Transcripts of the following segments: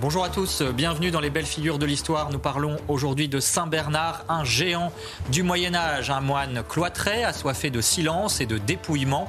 Bonjour à tous, bienvenue dans les belles figures de l'histoire. Nous parlons aujourd'hui de Saint Bernard, un géant du Moyen Âge, un moine cloîtré, assoiffé de silence et de dépouillement.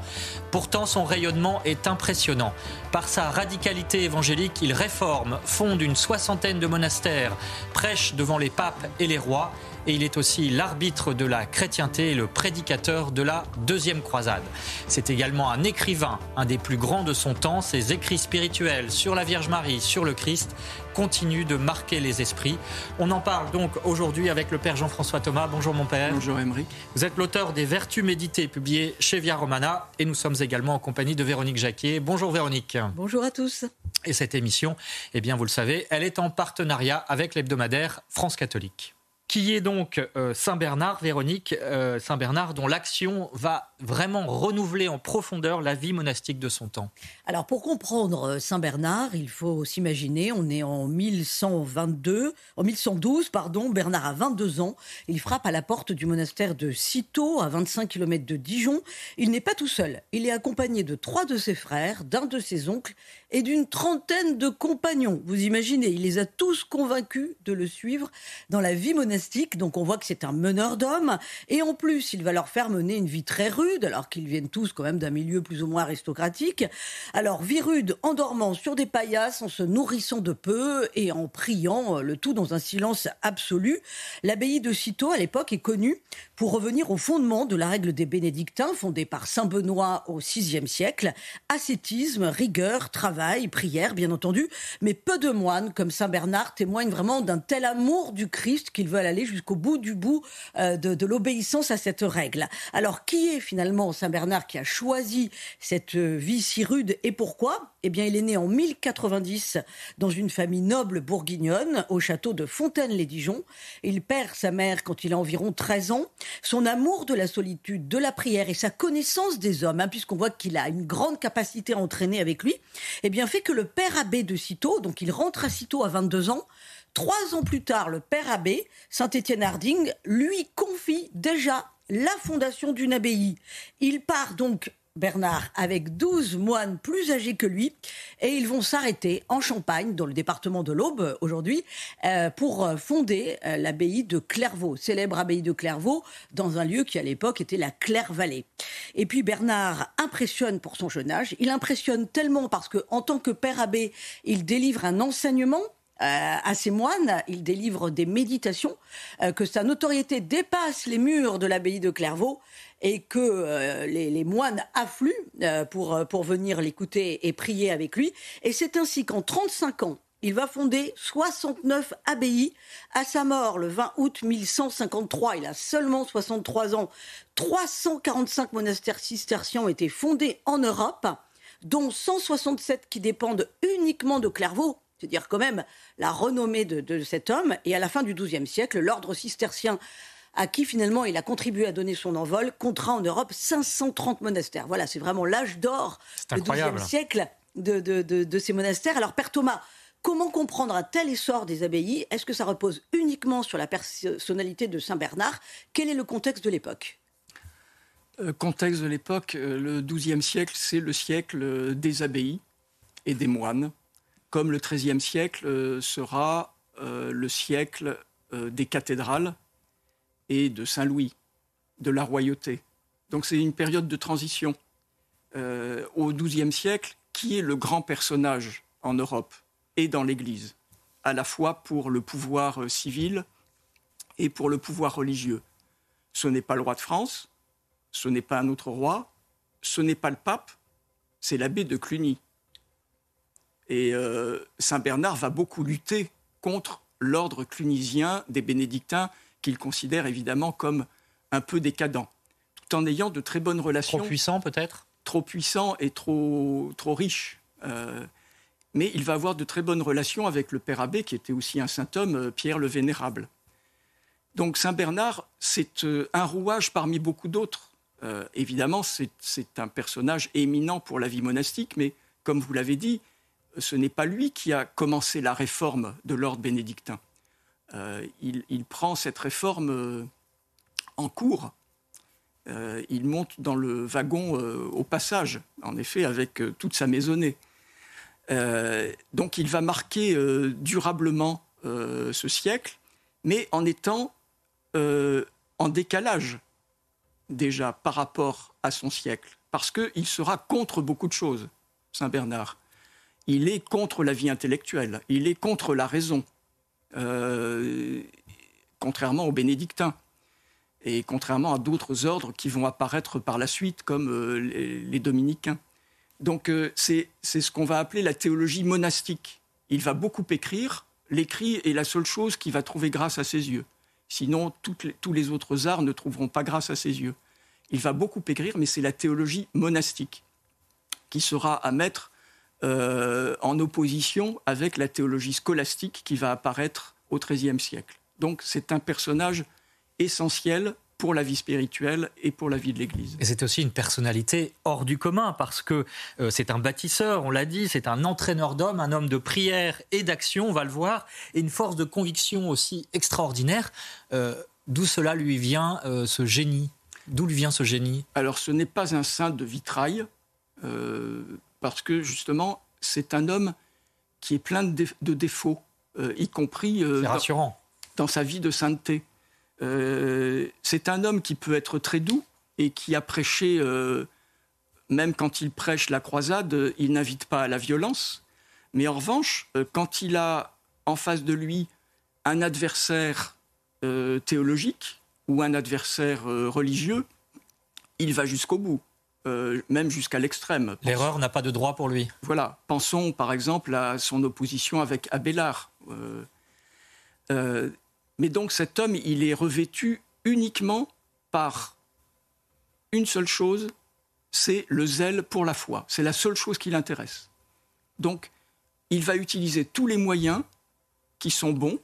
Pourtant, son rayonnement est impressionnant. Par sa radicalité évangélique, il réforme, fonde une soixantaine de monastères, prêche devant les papes et les rois et il est aussi l'arbitre de la chrétienté et le prédicateur de la deuxième croisade. C'est également un écrivain, un des plus grands de son temps. Ses écrits spirituels sur la Vierge Marie, sur le Christ, continuent de marquer les esprits. On en parle donc aujourd'hui avec le Père Jean-François Thomas. Bonjour mon Père. Bonjour Emery. Vous êtes l'auteur des Vertus méditées publiées chez Via Romana et nous sommes également en compagnie de Véronique Jacquier. Bonjour Véronique. Bonjour à tous. Et cette émission, eh bien vous le savez, elle est en partenariat avec l'hebdomadaire France catholique qui est donc euh, Saint Bernard, Véronique, euh, Saint Bernard, dont l'action va vraiment renouveler en profondeur la vie monastique de son temps. Alors pour comprendre euh, Saint Bernard, il faut s'imaginer, on est en 1122, en 1112, pardon, Bernard a 22 ans, il frappe à la porte du monastère de Cîteaux, à 25 km de Dijon. Il n'est pas tout seul, il est accompagné de trois de ses frères, d'un de ses oncles et d'une trentaine de compagnons. Vous imaginez, il les a tous convaincus de le suivre dans la vie monastique. Donc on voit que c'est un meneur d'hommes. Et en plus, il va leur faire mener une vie très rude, alors qu'ils viennent tous quand même d'un milieu plus ou moins aristocratique. Alors vie rude en dormant sur des paillasses, en se nourrissant de peu et en priant, euh, le tout dans un silence absolu. L'abbaye de Cîteaux, à l'époque, est connue pour revenir au fondement de la règle des bénédictins, fondée par Saint Benoît au VIe siècle. Ascétisme, rigueur, travail prière, bien entendu, mais peu de moines, comme Saint Bernard, témoignent vraiment d'un tel amour du Christ qu'ils veulent aller jusqu'au bout du bout euh, de, l'obéissance à cette règle. Alors, qui est finalement Saint Bernard qui a choisi cette euh, vie si rude et pourquoi? Eh bien, il est né en 1090 dans une famille noble bourguignonne au château de Fontaine-les-Dijon. Il perd sa mère quand il a environ 13 ans. Son amour de la solitude, de la prière et sa connaissance des hommes, hein, puisqu'on voit qu'il a une grande capacité à entraîner avec lui, eh bien, fait que le père abbé de Cîteaux, donc il rentre à Cîteaux à 22 ans, trois ans plus tard, le père abbé, Saint-Étienne Harding, lui confie déjà la fondation d'une abbaye. Il part donc Bernard avec 12 moines plus âgés que lui et ils vont s'arrêter en Champagne, dans le département de l'Aube aujourd'hui, euh, pour fonder euh, l'abbaye de Clairvaux, célèbre abbaye de Clairvaux, dans un lieu qui à l'époque était la Claire-Vallée. Et puis Bernard impressionne pour son jeune âge, il impressionne tellement parce que en tant que père abbé, il délivre un enseignement euh, à ses moines, il délivre des méditations, que sa notoriété dépasse les murs de l'abbaye de Clairvaux et que euh, les, moines affluent euh, pour, euh, pour venir l'écouter et prier avec lui. Et c'est ainsi qu'en 35 ans, il va fonder 69 abbayes. À sa mort, le 20 août 1153, il a seulement 63 ans, 345 monastères cisterciens ont été fondés en Europe, dont 167 qui dépendent uniquement de Clairvaux. C'est-à-dire quand même la renommée de, de cet homme. Et à la fin du XIIe siècle, l'ordre cistercien à qui finalement il a contribué à donner son envol, comptera en Europe 530 monastères. Voilà, c'est vraiment l'âge d'or du XIIe siècle de, ces monastères. Alors, Père Thomas, comment comprendre un tel essor des abbayes? Est-ce que ça repose uniquement sur la personnalité de Saint Bernard? Quel est le contexte de l'époque? Euh, Contexte de l'époque, euh, le XIIe siècle, c'est le siècle des abbayes et des moines, comme le XIIIe siècle euh, sera le siècle des cathédrales et de Saint-Louis, de la royauté. Donc c'est une période de transition. Euh, au XIIe siècle, qui est le grand personnage en Europe et dans l'Église, à la fois pour le pouvoir euh, civil et pour le pouvoir religieux Ce n'est pas le roi de France, ce n'est pas un autre roi, ce n'est pas le pape, c'est l'abbé de Cluny. Et euh, Saint Bernard va beaucoup lutter contre l'ordre clunisien des bénédictins qu'il considère évidemment comme un peu décadent. tout en ayant de très bonnes relations. Trop puissant peut-être? Trop puissant et trop, trop riche. Euh, mais il va avoir de très bonnes relations avec le père abbé, qui était aussi un saint homme, euh, Pierre le Vénérable. Donc Saint Bernard, c'est un rouage parmi beaucoup d'autres. évidemment, c'est un personnage éminent pour la vie monastique, mais comme vous l'avez dit, ce n'est pas lui qui a commencé la réforme de l'ordre bénédictin. il, il, prend cette réforme en cours euh, il monte dans le wagon euh, au passage, en effet, avec euh, toute sa maisonnée. donc il va marquer durablement ce siècle, mais en étant en décalage déjà par rapport à son siècle, parce qu'il sera contre beaucoup de choses, Saint Bernard. Il est contre la vie intellectuelle, il est contre la raison, contrairement aux bénédictins et contrairement à d'autres ordres qui vont apparaître par la suite, comme euh, les, dominicains. Donc euh, c'est ce qu'on va appeler la théologie monastique. Il va beaucoup écrire, l'écrit est la seule chose qui va trouver grâce à ses yeux. Sinon, tous les autres arts ne trouveront pas grâce à ses yeux. Il va beaucoup écrire, mais c'est la théologie monastique qui sera à mettre euh, en opposition avec la théologie scolastique qui va apparaître au XIIIe siècle. Donc c'est un personnage essentiel pour la vie spirituelle et pour la vie de l'Église. Et c'est aussi une personnalité hors du commun parce que euh, c'est un bâtisseur, on l'a dit, c'est un entraîneur d'hommes, un homme de prière et d'action, on va le voir, et une force de conviction aussi extraordinaire. Euh, d'où cela lui vient euh, ce génie? D'où lui vient ce génie? Alors ce n'est pas un saint de vitrail, parce que justement c'est un homme qui est plein de, défauts, y compris rassurant. dans sa vie de sainteté. Euh, c'est un homme qui peut être très doux et qui a prêché, euh, même quand il prêche la croisade, il n'invite pas à la violence. Mais en revanche, euh, quand il a en face de lui un adversaire théologique ou un adversaire religieux, il va jusqu'au bout. Même jusqu'à l'extrême. L'erreur n'a pas de droit pour lui. Voilà. Pensons par exemple à son opposition avec Abélard. Mais donc cet homme, il est revêtu uniquement par une seule chose, c'est le zèle pour la foi. C'est la seule chose qui l'intéresse. Donc, il va utiliser tous les moyens qui sont bons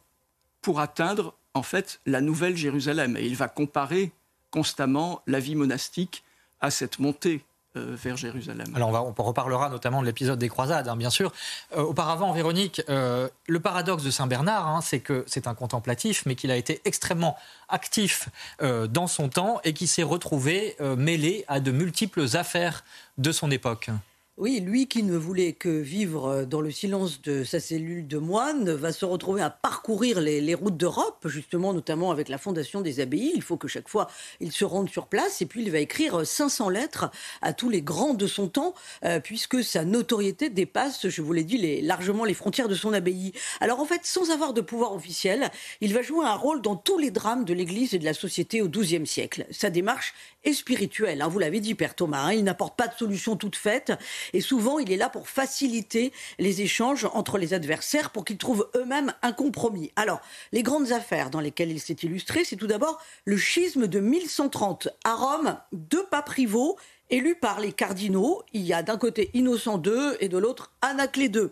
pour atteindre en fait la nouvelle Jérusalem. Et il va comparer constamment la vie monastique à cette montée euh, vers Jérusalem. Alors on, va, on reparlera notamment de l'épisode des croisades, hein, bien sûr. Euh, auparavant, Véronique, euh, le paradoxe de Saint Bernard, hein, c'est que c'est un contemplatif, mais qu'il a été extrêmement actif dans son temps et qui s'est retrouvé mêlé à de multiples affaires de son époque. Oui, lui qui ne voulait que vivre euh, dans le silence de sa cellule de moine va se retrouver à parcourir les, routes d'Europe, justement, notamment avec la fondation des abbayes. Il faut que chaque fois il se rende sur place et puis il va écrire 500 lettres à tous les grands de son temps, euh, puisque sa notoriété dépasse, je vous l'ai dit, largement les frontières de son abbaye. Alors en fait, sans avoir de pouvoir officiel, il va jouer un rôle dans tous les drames de l'Église et de la société au XIIe siècle. Sa démarche est spirituelle, hein, vous l'avez dit, Père Thomas, hein. il n'apporte pas de solution toute faite et souvent, il est là pour faciliter les échanges entre les adversaires pour qu'ils trouvent eux-mêmes un compromis. Alors, les grandes affaires dans lesquelles il s'est illustré, c'est tout d'abord le schisme de 1130. À Rome, deux papes rivaux élus par les cardinaux. Il y a d'un côté Innocent II et de l'autre Anaclée II.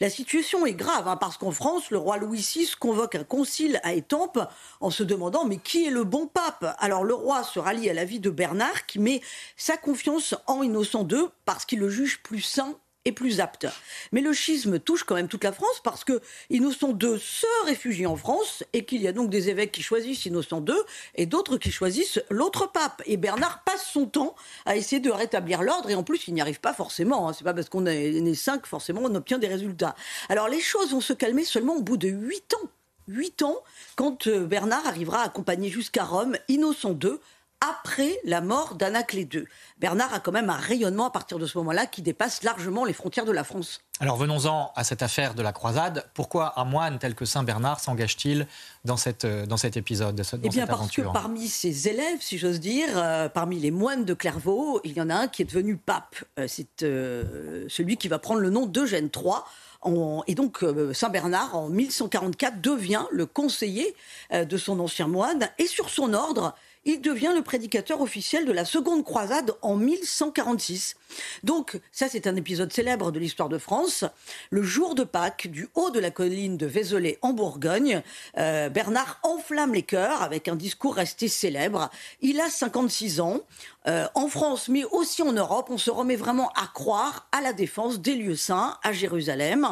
La situation est grave hein, parce qu'en France, le roi Louis VI convoque un concile à Étampes en se demandant mais qui est le bon pape? Alors le roi se rallie à l'avis de Bernard qui met sa confiance en Innocent II parce qu'il le juge plus saint est plus apte. Mais le schisme touche quand même toute la France parce que Innocent II se réfugie en France et qu'il y a donc des évêques qui choisissent Innocent II et d'autres qui choisissent l'autre pape. Et Bernard passe son temps à essayer de rétablir l'ordre et en plus il n'y arrive pas forcément. Hein. C'est pas parce qu'on est né cinq forcément on obtient des résultats. Alors les choses vont se calmer seulement au bout de huit ans. Huit ans, quand euh, Bernard arrivera à accompagner jusqu'à Rome Innocent II après la mort d'Anaclée II. Bernard a quand même un rayonnement à partir de ce moment-là qui dépasse largement les frontières de la France. Alors venons-en à cette affaire de la croisade. Pourquoi un moine tel que Saint Bernard s'engage-t-il dans, cette, euh, dans cet épisode dans Eh bien parce que parmi ses élèves, si j'ose dire, euh, parmi les moines de Clairvaux, il y en a un qui est devenu pape. Euh, c'est celui qui va prendre le nom d'Eugène III. et donc Saint Bernard, en 1144, devient le conseiller de son ancien moine. Et sur son ordre, il devient le prédicateur officiel de la seconde croisade en 1146. Donc, ça, c'est un épisode célèbre de l'histoire de France. Le jour de Pâques, du haut de la colline de Vézelay en Bourgogne, euh, Bernard enflamme les cœurs avec un discours resté célèbre. Il a 56 ans. Euh, en France, mais aussi en Europe, on se remet vraiment à croire à la défense des lieux saints à Jérusalem.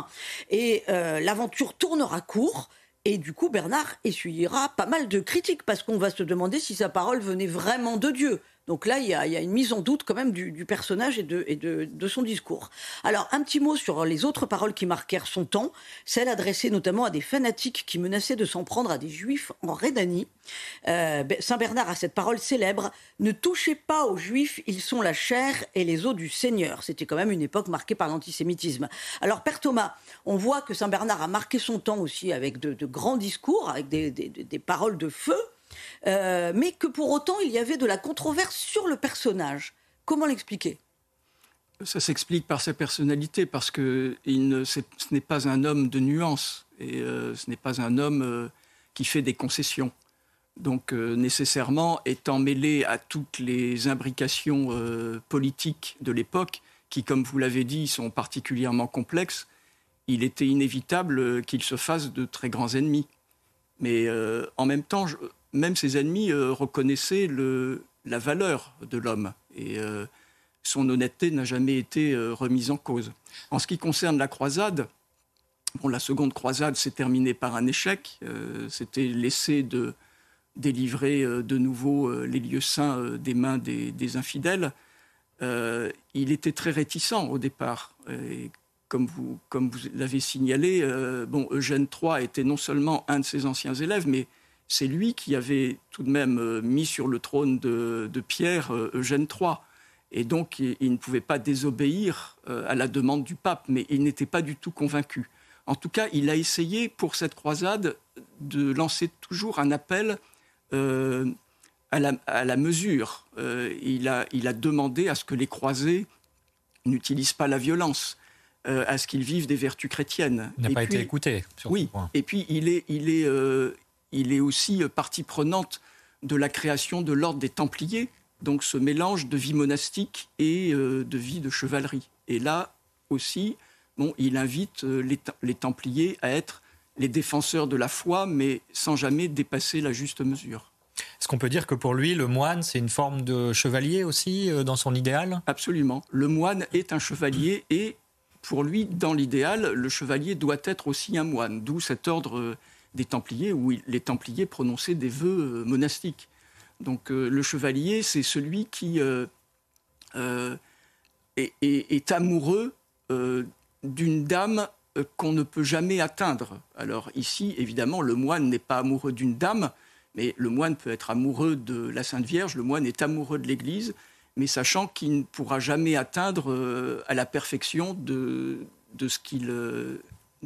Et euh, l'aventure tournera court. Et du coup, Bernard essuyera pas mal de critiques parce qu'on va se demander si sa parole venait vraiment de Dieu. Donc là, il y, a, une mise en doute quand même du, personnage et, de, son discours. Alors, un petit mot sur les autres paroles qui marquèrent son temps, celles adressées notamment à des fanatiques qui menaçaient de s'en prendre à des juifs en Rhénanie. Euh, Saint Bernard a cette parole célèbre Ne touchez pas aux juifs, ils sont la chair et les os du Seigneur. C'était quand même une époque marquée par l'antisémitisme. Alors, Père Thomas, on voit que Saint Bernard a marqué son temps aussi avec de, grands discours, avec des paroles de feu. Euh, mais que pour autant il y avait de la controverse sur le personnage. Comment l'expliquer? Ça s'explique par sa personnalité, parce que ce n'est pas un homme de nuances, et euh, ce n'est pas un homme euh, qui fait des concessions. Donc nécessairement, étant mêlé à toutes les imbrications politiques de l'époque, qui, comme vous l'avez dit, sont particulièrement complexes, il était inévitable qu'il se fasse de très grands ennemis. Mais en même temps, je, même ses ennemis euh, reconnaissaient la valeur de l'homme et euh, son honnêteté n'a jamais été euh, remise en cause. En ce qui concerne la croisade, bon, la seconde croisade s'est terminée par un échec. C'était l'essai de délivrer de nouveau les lieux saints des mains des, infidèles. il était très réticent au départ. Et comme vous, l'avez signalé, bon, Eugène III était non seulement un de ses anciens élèves, mais c'est lui qui avait tout de même euh, mis sur le trône de, Pierre euh, Eugène III. Et donc, il, ne pouvait pas désobéir euh, à la demande du pape, mais il n'était pas du tout convaincu. En tout cas, il a essayé pour cette croisade de lancer toujours un appel à, la, mesure. il, a, il, a, demandé à ce que les croisés n'utilisent pas la violence, à ce qu'ils vivent des vertus chrétiennes. Il n'a pas été écouté. Sur oui, et puis il est, il est, il est aussi euh, partie prenante de la création de l'ordre des Templiers, donc ce mélange de vie monastique et euh, de vie de chevalerie. Et là aussi, bon, il invite euh, les, Templiers à être les défenseurs de la foi, mais sans jamais dépasser la juste mesure. Est-ce qu'on peut dire que pour lui, le moine, c'est une forme de chevalier aussi dans son idéal? Absolument. Le moine est un chevalier et pour lui, dans l'idéal, le chevalier doit être aussi un moine, d'où cet ordre des Templiers où les Templiers prononçaient des vœux euh, monastiques. Donc euh, le chevalier, c'est celui qui euh, est, amoureux d'une dame qu'on ne peut jamais atteindre. Alors ici, évidemment, le moine n'est pas amoureux d'une dame, mais le moine peut être amoureux de la Sainte Vierge, le moine est amoureux de l'Église, mais sachant qu'il ne pourra jamais atteindre à la perfection de, de ce qu'il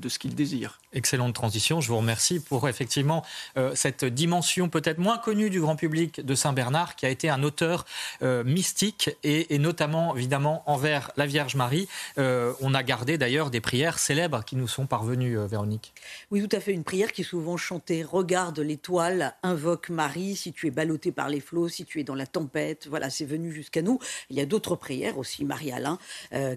de ce qu'il désire. Excellente transition, je vous remercie pour effectivement euh, cette dimension peut-être moins connue du grand public de Saint Bernard, qui a été un auteur euh, mystique et, notamment évidemment envers la Vierge Marie. Euh, on a gardé d'ailleurs des prières célèbres qui nous sont parvenues, Véronique. Oui, tout à fait, une prière qui est souvent chantée. Regarde l'étoile, invoque Marie, si tu es ballotté par les flots, si tu es dans la tempête. Voilà, c'est venu jusqu'à nous. Il y a d'autres prières aussi, Marie-Alain,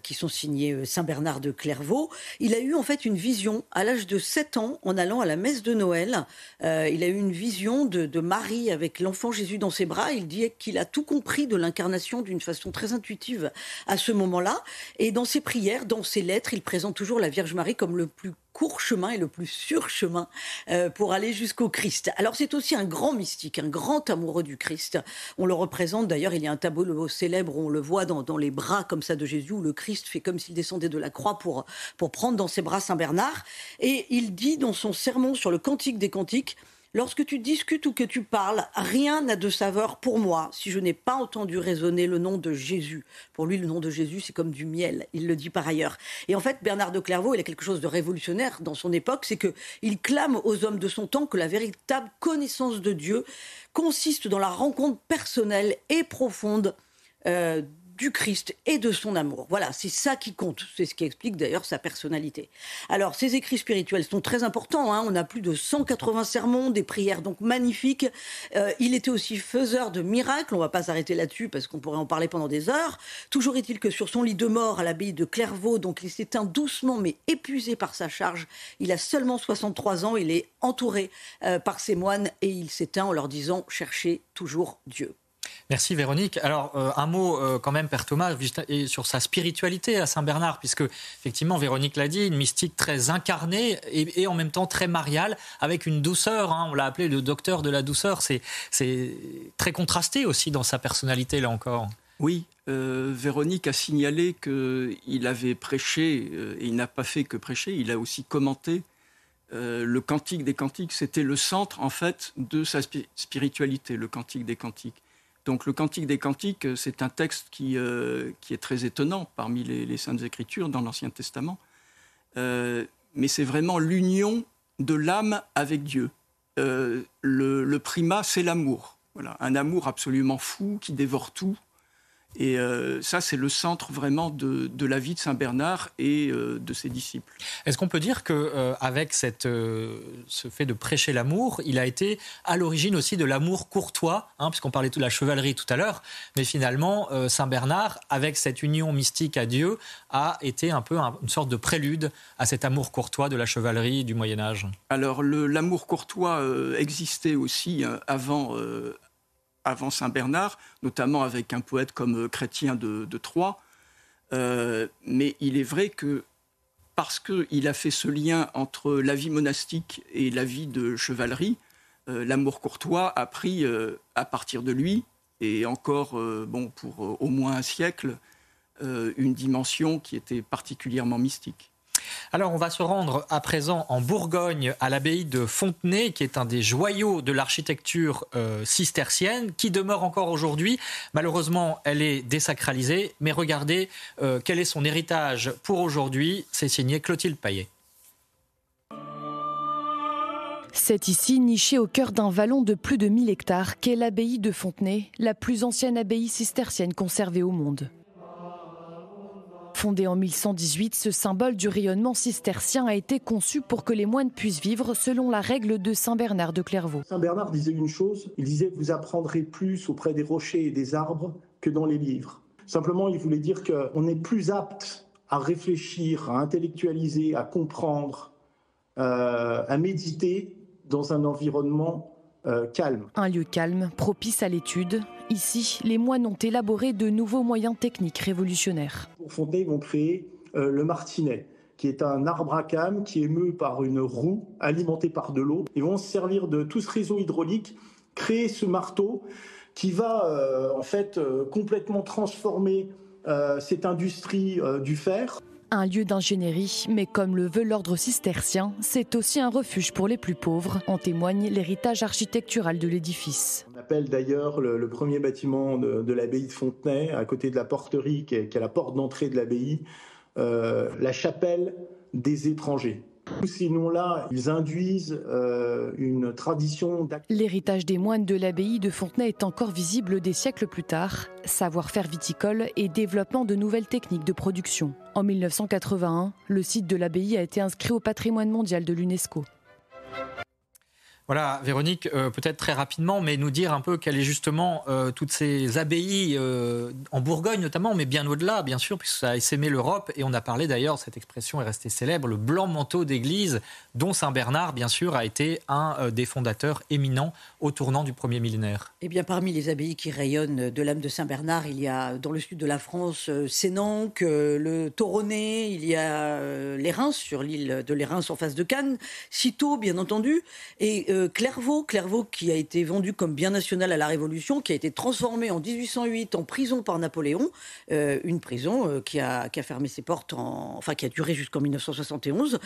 qui sont signées Saint Bernard de Clairvaux. Il a eu en fait une vie à l'âge de 7 ans en allant à la messe de Noël. Euh, il a eu une vision de, Marie avec l'enfant Jésus dans ses bras. Il dit qu'il a tout compris de l'incarnation d'une façon très intuitive à ce moment-là. Et dans ses prières, dans ses lettres, il présente toujours la Vierge Marie comme le plus court chemin et le plus sûr chemin euh, pour aller jusqu'au Christ. Alors c'est aussi un grand mystique, un grand amoureux du Christ. On le représente d'ailleurs, il y a un tableau célèbre où on le voit dans, dans, les bras comme ça de Jésus, où le Christ fait comme s'il descendait de la croix pour, pour prendre dans ses bras Saint Bernard. Et il dit dans son sermon sur le Cantique des Cantiques, Lorsque tu discutes ou que tu parles, rien n'a de saveur pour moi si je n'ai pas entendu résonner le nom de Jésus. Pour lui, le nom de Jésus, c'est comme du miel. Il le dit par ailleurs. Et en fait, Bernard de Clairvaux, il a quelque chose de révolutionnaire dans son époque, c'est qu'il clame aux hommes de son temps que la véritable connaissance de Dieu consiste dans la rencontre personnelle et profonde euh, du Christ et de son amour. Voilà, c'est ça qui compte. C'est ce qui explique d'ailleurs sa personnalité. Alors, ces écrits spirituels sont très importants. Hein. On a plus de 180 sermons, des prières donc magnifiques. Euh, il était aussi faiseur de miracles. On va pas s'arrêter là-dessus parce qu'on pourrait en parler pendant des heures. Toujours est-il que sur son lit de mort à l'abbaye de Clairvaux, donc il s'éteint doucement mais épuisé par sa charge. Il a seulement 63 ans. Il est entouré euh, par ses moines et il s'éteint en leur disant cherchez toujours Dieu. Merci Véronique. Alors euh, un mot euh, quand même, Père Thomas, sur sa spiritualité à Saint-Bernard, puisque effectivement Véronique l'a dit, une mystique très incarnée et, en même temps très mariale, avec une douceur. Hein. on l'a appelé le docteur de la douceur. C'est très contrasté aussi dans sa personnalité là encore. Oui, euh, Véronique a signalé qu'il avait prêché, et il n'a pas fait que prêcher, il a aussi commenté le Cantique des Cantiques. C'était le centre, en fait, de sa spiritualité, le Cantique des Cantiques. Donc le Cantique des Cantiques, euh, c'est un texte qui, euh, qui, est très étonnant parmi les, Saintes Écritures dans l'Ancien Testament. Euh, mais c'est vraiment l'union de l'âme avec Dieu. le, primat, c'est l'amour. Voilà, un amour absolument fou qui dévore tout, et euh, ça, c'est le centre vraiment de, la vie de Saint Bernard et euh, de ses disciples. Est-ce qu'on peut dire que euh, avec cette, ce fait de prêcher l'amour, il a été à l'origine aussi de l'amour courtois, hein, puisqu'on parlait de la chevalerie tout à l'heure, mais finalement, Saint Bernard, avec cette union mystique à Dieu, a été un peu une sorte de prélude à cet amour courtois de la chevalerie du Moyen Âge? Alors, l'amour courtois existait aussi avant avant Saint Bernard, notamment avec un poète comme euh, Chrétien de, Troyes. Euh, mais il est vrai que parce qu'il a fait ce lien entre la vie monastique et la vie de chevalerie, euh, l'amour courtois a pris à partir de lui, et encore bon, pour au moins un siècle, une dimension qui était particulièrement mystique. Alors on va se rendre à présent en Bourgogne à l'abbaye de Fontenay, qui est un des joyaux de l'architecture euh, cistercienne, qui demeure encore aujourd'hui. Malheureusement, elle est désacralisée, mais regardez euh, quel est son héritage pour aujourd'hui. C'est signé Clotilde Paillet. C'est ici, niché au cœur d'un vallon de plus de 1000 hectares, qu'est l'abbaye de Fontenay, la plus ancienne abbaye cistercienne conservée au monde. Fondé en 1118, ce symbole du rayonnement cistercien a été conçu pour que les moines puissent vivre selon la règle de Saint Bernard de Clairvaux. Saint Bernard disait une chose, il disait vous apprendrez plus auprès des rochers et des arbres que dans les livres. Simplement, il voulait dire qu'on est plus apte à réfléchir, à intellectualiser, à comprendre, euh, à méditer dans un environnement euh, calme. Un lieu calme, propice à l'étude Ici, les moines ont élaboré de nouveaux moyens techniques révolutionnaires. Pour Fontenay, ils vont créer euh, le martinet, qui est un arbre à cames qui est émeu par une roue alimentée par de l'eau. Ils vont se servir de tout ce réseau hydraulique, créer ce marteau qui va euh, en fait complètement transformer cette industrie du fer un lieu d'ingénierie, mais comme le veut l'ordre cistercien, c'est aussi un refuge pour les plus pauvres, en témoigne l'héritage architectural de l'édifice. On appelle d'ailleurs le, premier bâtiment de, l'abbaye de Fontenay, à côté de la porterie qui est, la porte d'entrée de l'abbaye, euh, la chapelle des étrangers. Ces noms-là, ils induisent euh, une tradition L'héritage des moines de l'abbaye de Fontenay est encore visible des siècles plus tard. Savoir-faire viticole et développement de nouvelles techniques de production. En 1981, le site de l'abbaye a été inscrit au patrimoine mondial de l'UNESCO. Voilà, Véronique, euh, peut-être très rapidement, mais nous dire un peu quelles est justement euh, toutes ces abbayes euh, en Bourgogne notamment, mais bien au-delà, bien sûr, puisque ça a essaimé l'Europe. Et on a parlé d'ailleurs, cette expression est restée célèbre, le blanc manteau d'église, dont Saint Bernard, bien sûr, a été un des fondateurs éminents au tournant du premier millénaire. Eh bien, parmi les abbayes qui rayonnent de l'âme de Saint Bernard, il y a dans le sud de la France Sénanque, le Toronnet, il y a les Reims sur l'île de les Reims en face de Cannes, Citeaux, bien entendu, et Clairvaux, Clairvaux qui a été vendu comme bien national à la Révolution, qui a été transformé en 1808 en prison par Napoléon, euh, une prison euh, qui, a, fermé ses portes, enfin qui a duré jusqu'en 1971.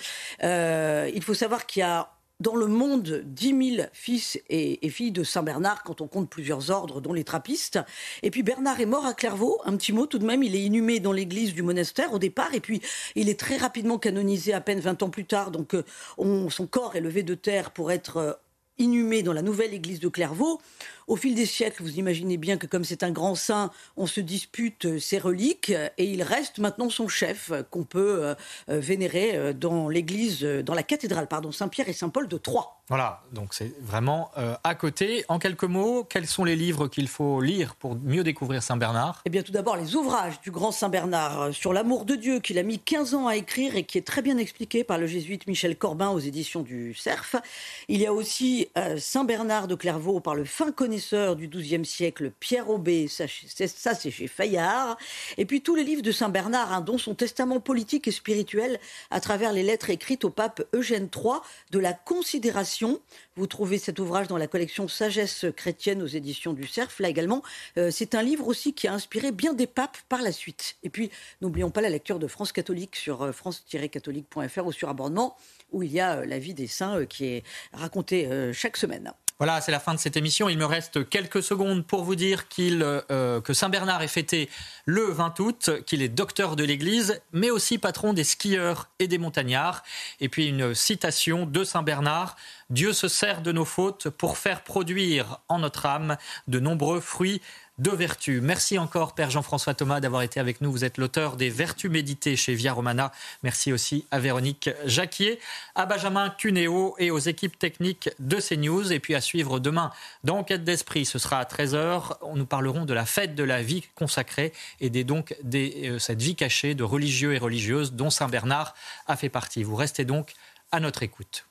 Euh, il faut savoir qu'il y a dans le monde 10 000 fils et, filles de Saint Bernard, quand on compte plusieurs ordres, dont les trappistes. Et puis Bernard est mort à Clairvaux, un petit mot tout de même, il est inhumé dans l'église du monastère au départ, et puis il est très rapidement canonisé à peine 20 ans plus tard, donc son corps est levé de terre pour être inhumé dans la nouvelle église de Clairvaux. Au fil des siècles, vous imaginez bien que comme c'est un grand saint, on se dispute ses reliques et il reste maintenant son chef qu'on peut vénérer dans l'église, dans la cathédrale, pardon, Saint-Pierre et Saint-Paul de Troyes. Voilà, donc c'est vraiment à côté. En quelques mots, quels sont les livres qu'il faut lire pour mieux découvrir Saint Bernard? Eh bien, tout d'abord, les ouvrages du grand Saint Bernard sur l'amour de Dieu qu'il a mis 15 ans à écrire et qui est très bien expliqué par le jésuite Michel Corbin aux éditions du Cerf. Il y a aussi euh, Saint Bernard de Clairvaux par le fin connaisseur du XIIe siècle Pierre Aubé, ça, c'est chez Fayard. Et puis tous les livres de Saint Bernard, hein, dont son testament politique et spirituel à travers les lettres écrites au pape Eugène III de la considération. Vous trouvez cet ouvrage dans la collection Sagesse chrétienne aux éditions du Cerf. Là également, euh, c'est un livre aussi qui a inspiré bien des papes par la suite. Et puis, n'oublions pas la lecture de France catholique sur euh, france-catholique.fr ou sur abordement, où il y a euh, la vie des saints qui est racontée chaque semaine. Voilà, c'est la fin de cette émission. Il me reste quelques secondes pour vous dire qu'il, que Saint Bernard est fêté le 20 août, qu'il est docteur de l'Église, mais aussi patron des skieurs et des montagnards. Et puis une citation de Saint Bernard Dieu se sert de nos fautes pour faire produire en notre âme de nombreux fruits de vertus. Merci encore, Père Jean-François Thomas, d'avoir été avec nous. Vous êtes l'auteur des Vertus méditées chez Via Romana. Merci aussi à Véronique Jacquier, à Benjamin Cuneo et aux équipes techniques de CNews. Et puis à suivre demain dans Quête d'Esprit, ce sera à 13h. Nous parlerons de la fête de la vie consacrée et des, donc des, euh, cette vie cachée de religieux et religieuses dont Saint Bernard a fait partie. Vous restez donc à notre écoute.